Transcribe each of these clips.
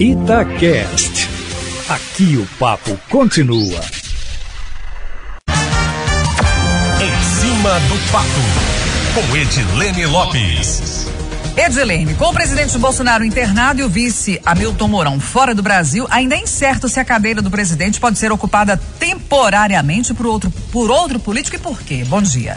Itacast. Aqui o papo continua. Em cima do papo, com Edilene Lopes. Edilene, com o presidente Bolsonaro internado e o vice Hamilton Mourão fora do Brasil, ainda é incerto se a cadeira do presidente pode ser ocupada temporariamente por outro, por outro político e por quê? Bom dia.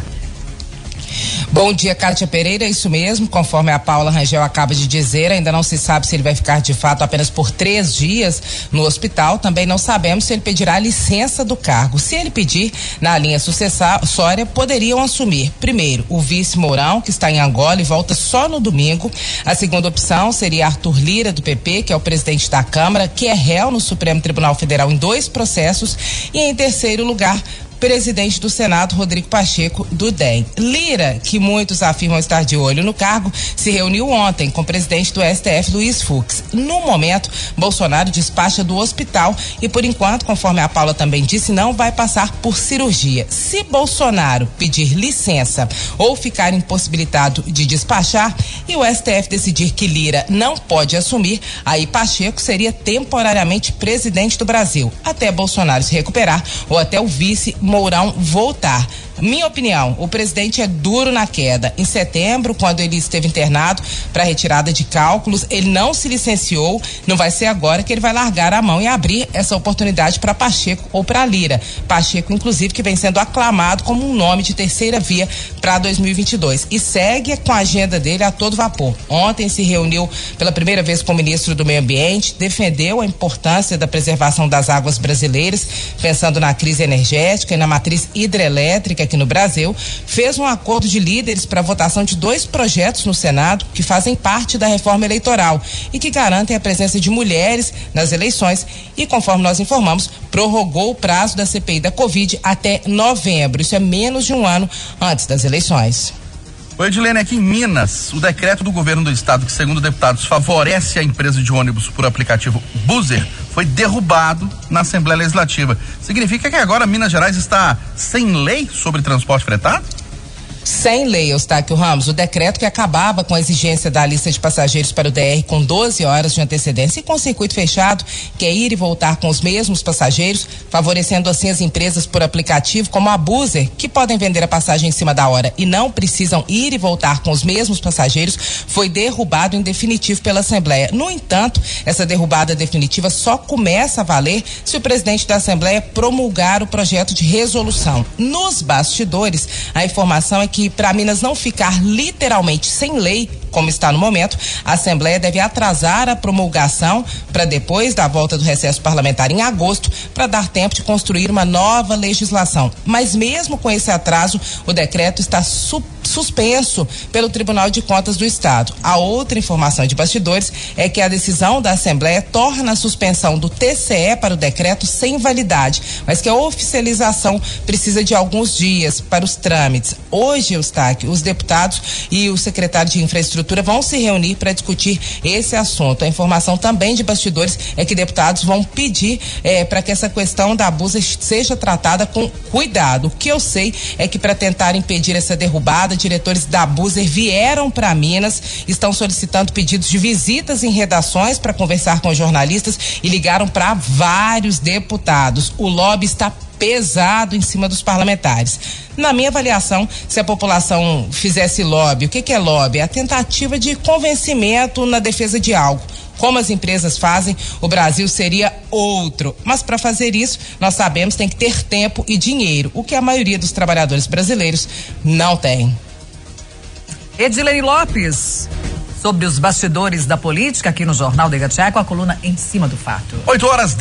Bom dia, Kátia Pereira. Isso mesmo, conforme a Paula Rangel acaba de dizer, ainda não se sabe se ele vai ficar de fato apenas por três dias no hospital. Também não sabemos se ele pedirá licença do cargo. Se ele pedir, na linha sucessória, poderiam assumir, primeiro, o vice Mourão, que está em Angola e volta só no domingo. A segunda opção seria Arthur Lira, do PP, que é o presidente da Câmara, que é réu no Supremo Tribunal Federal em dois processos. E em terceiro lugar, presidente do Senado, Rodrigo Pacheco, do DEM. Lira, que muitos afirmam estar de olho no cargo, se reuniu ontem com o presidente do STF, Luiz Fux. No momento, Bolsonaro despacha do hospital e, por enquanto, conforme a Paula também disse, não vai passar por cirurgia. Se Bolsonaro pedir licença ou ficar impossibilitado de despachar e o STF decidir que Lira não pode assumir, aí Pacheco seria temporariamente presidente do Brasil, até Bolsonaro se recuperar ou até o vice Mourão voltar. Minha opinião, o presidente é duro na queda. Em setembro, quando ele esteve internado para retirada de cálculos, ele não se licenciou. Não vai ser agora que ele vai largar a mão e abrir essa oportunidade para Pacheco ou para Lira. Pacheco, inclusive, que vem sendo aclamado como um nome de terceira via para 2022 e segue com a agenda dele a todo vapor. Ontem se reuniu pela primeira vez com o ministro do Meio Ambiente, defendeu a importância da preservação das águas brasileiras, pensando na crise energética e na matriz hidrelétrica aqui no Brasil, fez um acordo de líderes para votação de dois projetos no Senado que fazem parte da reforma eleitoral e que garantem a presença de mulheres nas eleições e, conforme nós informamos, prorrogou o prazo da CPI da Covid até novembro. Isso é menos de um ano antes das eleições. Oi, Edilene, aqui em Minas, o decreto do governo do estado, que segundo deputados favorece a empresa de ônibus por aplicativo Buzer, foi derrubado na Assembleia Legislativa. Significa que agora Minas Gerais está sem lei sobre transporte fretado? Sem lei, Eustáquio Ramos, o decreto que acabava com a exigência da lista de passageiros para o DR com 12 horas de antecedência e com circuito fechado, que é ir e voltar com os mesmos passageiros, favorecendo assim as empresas por aplicativo como a Buzer, que podem vender a passagem em cima da hora e não precisam ir e voltar com os mesmos passageiros, foi derrubado em definitivo pela Assembleia. No entanto, essa derrubada definitiva só começa a valer se o presidente da Assembleia promulgar o projeto de resolução. Nos bastidores, a informação é que para Minas não ficar literalmente sem lei, como está no momento, a Assembleia deve atrasar a promulgação para depois da volta do recesso parlamentar em agosto, para dar tempo de construir uma nova legislação. Mas mesmo com esse atraso, o decreto está suspenso pelo Tribunal de Contas do Estado. A outra informação de bastidores é que a decisão da Assembleia torna a suspensão do TCE para o decreto sem validade, mas que a oficialização precisa de alguns dias para os trâmites. Hoje, Eustáquio, os deputados e o secretário de Infraestrutura vão se reunir para discutir esse assunto. A informação também de bastidores é que deputados vão pedir eh, para que essa questão da abusa seja tratada com cuidado. O que eu sei é que para tentar impedir essa derrubada, diretores da Abuser vieram para Minas, estão solicitando pedidos de visitas em redações para conversar com jornalistas e ligaram para vários deputados. O lobby está pesado em cima dos parlamentares. Na minha avaliação, se a população fizesse lobby, o que, que é lobby? É a tentativa de convencimento na defesa de algo como as empresas fazem, o Brasil seria outro. Mas para fazer isso, nós sabemos tem que ter tempo e dinheiro, o que a maioria dos trabalhadores brasileiros não tem. Edilene Lopes, sobre os bastidores da política aqui no Jornal de Gatiá, com a coluna em cima do fato. 8 horas 10.